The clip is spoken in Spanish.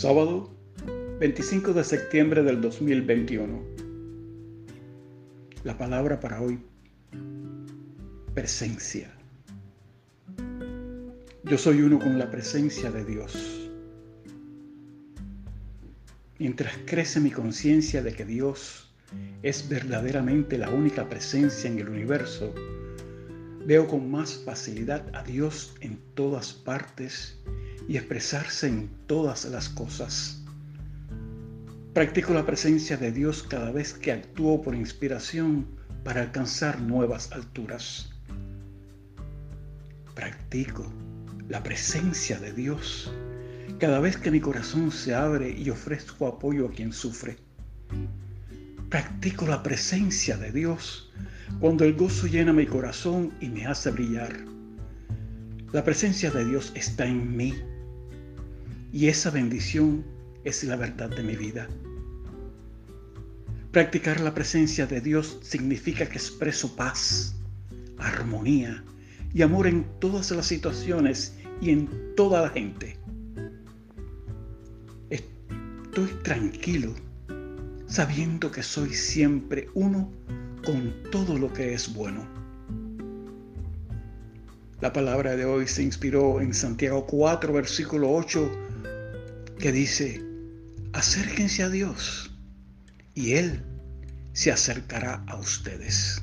Sábado 25 de septiembre del 2021. La palabra para hoy, presencia. Yo soy uno con la presencia de Dios. Mientras crece mi conciencia de que Dios es verdaderamente la única presencia en el universo, veo con más facilidad a Dios en todas partes y expresarse en todas las cosas. Practico la presencia de Dios cada vez que actúo por inspiración para alcanzar nuevas alturas. Practico la presencia de Dios cada vez que mi corazón se abre y ofrezco apoyo a quien sufre. Practico la presencia de Dios cuando el gozo llena mi corazón y me hace brillar. La presencia de Dios está en mí y esa bendición es la verdad de mi vida. Practicar la presencia de Dios significa que expreso paz, armonía y amor en todas las situaciones y en toda la gente. Estoy tranquilo sabiendo que soy siempre uno con todo lo que es bueno. La palabra de hoy se inspiró en Santiago 4, versículo 8 que dice, acérquense a Dios y Él se acercará a ustedes.